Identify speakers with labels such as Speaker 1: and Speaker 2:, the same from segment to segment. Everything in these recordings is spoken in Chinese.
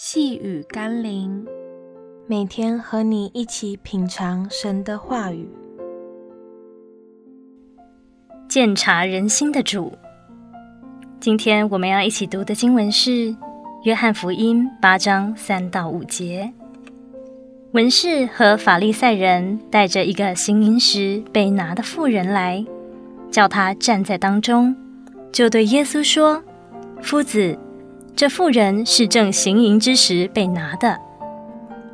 Speaker 1: 细雨甘霖，每天和你一起品尝神的话语，
Speaker 2: 鉴察人心的主。今天我们要一起读的经文是《约翰福音》八章三到五节。文士和法利赛人带着一个行淫时被拿的妇人来，叫他站在当中，就对耶稣说：“夫子。”这妇人是正行淫之时被拿的。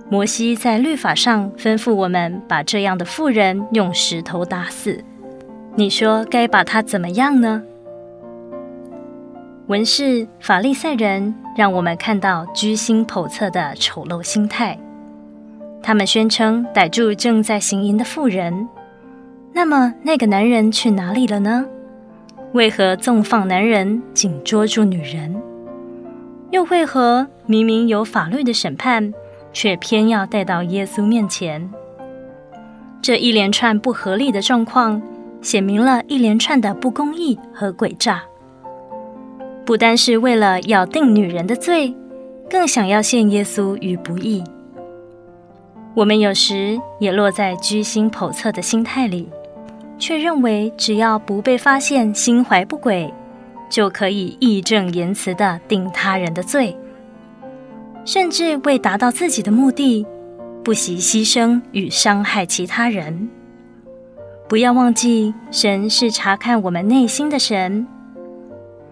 Speaker 2: 摩西在律法上吩咐我们把这样的妇人用石头打死。你说该把他怎么样呢？文士、法利赛人让我们看到居心叵测的丑陋心态。他们宣称逮住正在行淫的妇人。那么那个男人去哪里了呢？为何纵放男人，紧捉住女人？又为何明明有法律的审判，却偏要带到耶稣面前？这一连串不合理的状况，写明了一连串的不公义和诡诈。不单是为了要定女人的罪，更想要陷耶稣于不义。我们有时也落在居心叵测的心态里，却认为只要不被发现心怀不轨，就可以义正言辞的定他人的罪，甚至为达到自己的目的，不惜牺牲与伤害其他人。不要忘记，神是查看我们内心的神，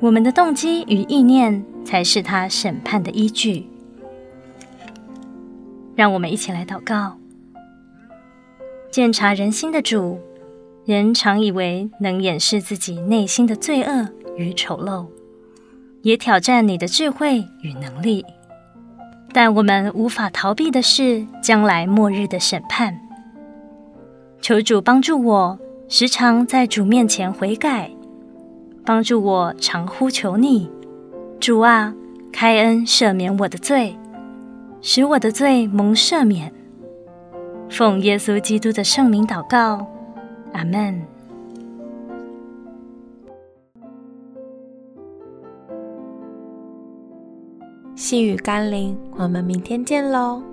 Speaker 2: 我们的动机与意念才是他审判的依据。让我们一起来祷告：鉴察人心的主，人常以为能掩饰自己内心的罪恶。与丑陋，也挑战你的智慧与能力，但我们无法逃避的是将来末日的审判。求主帮助我，时常在主面前悔改，帮助我常呼求你，主啊，开恩赦免我的罪，使我的罪蒙赦免。奉耶稣基督的圣名祷告，阿门。
Speaker 1: 细雨甘霖，我们明天见喽。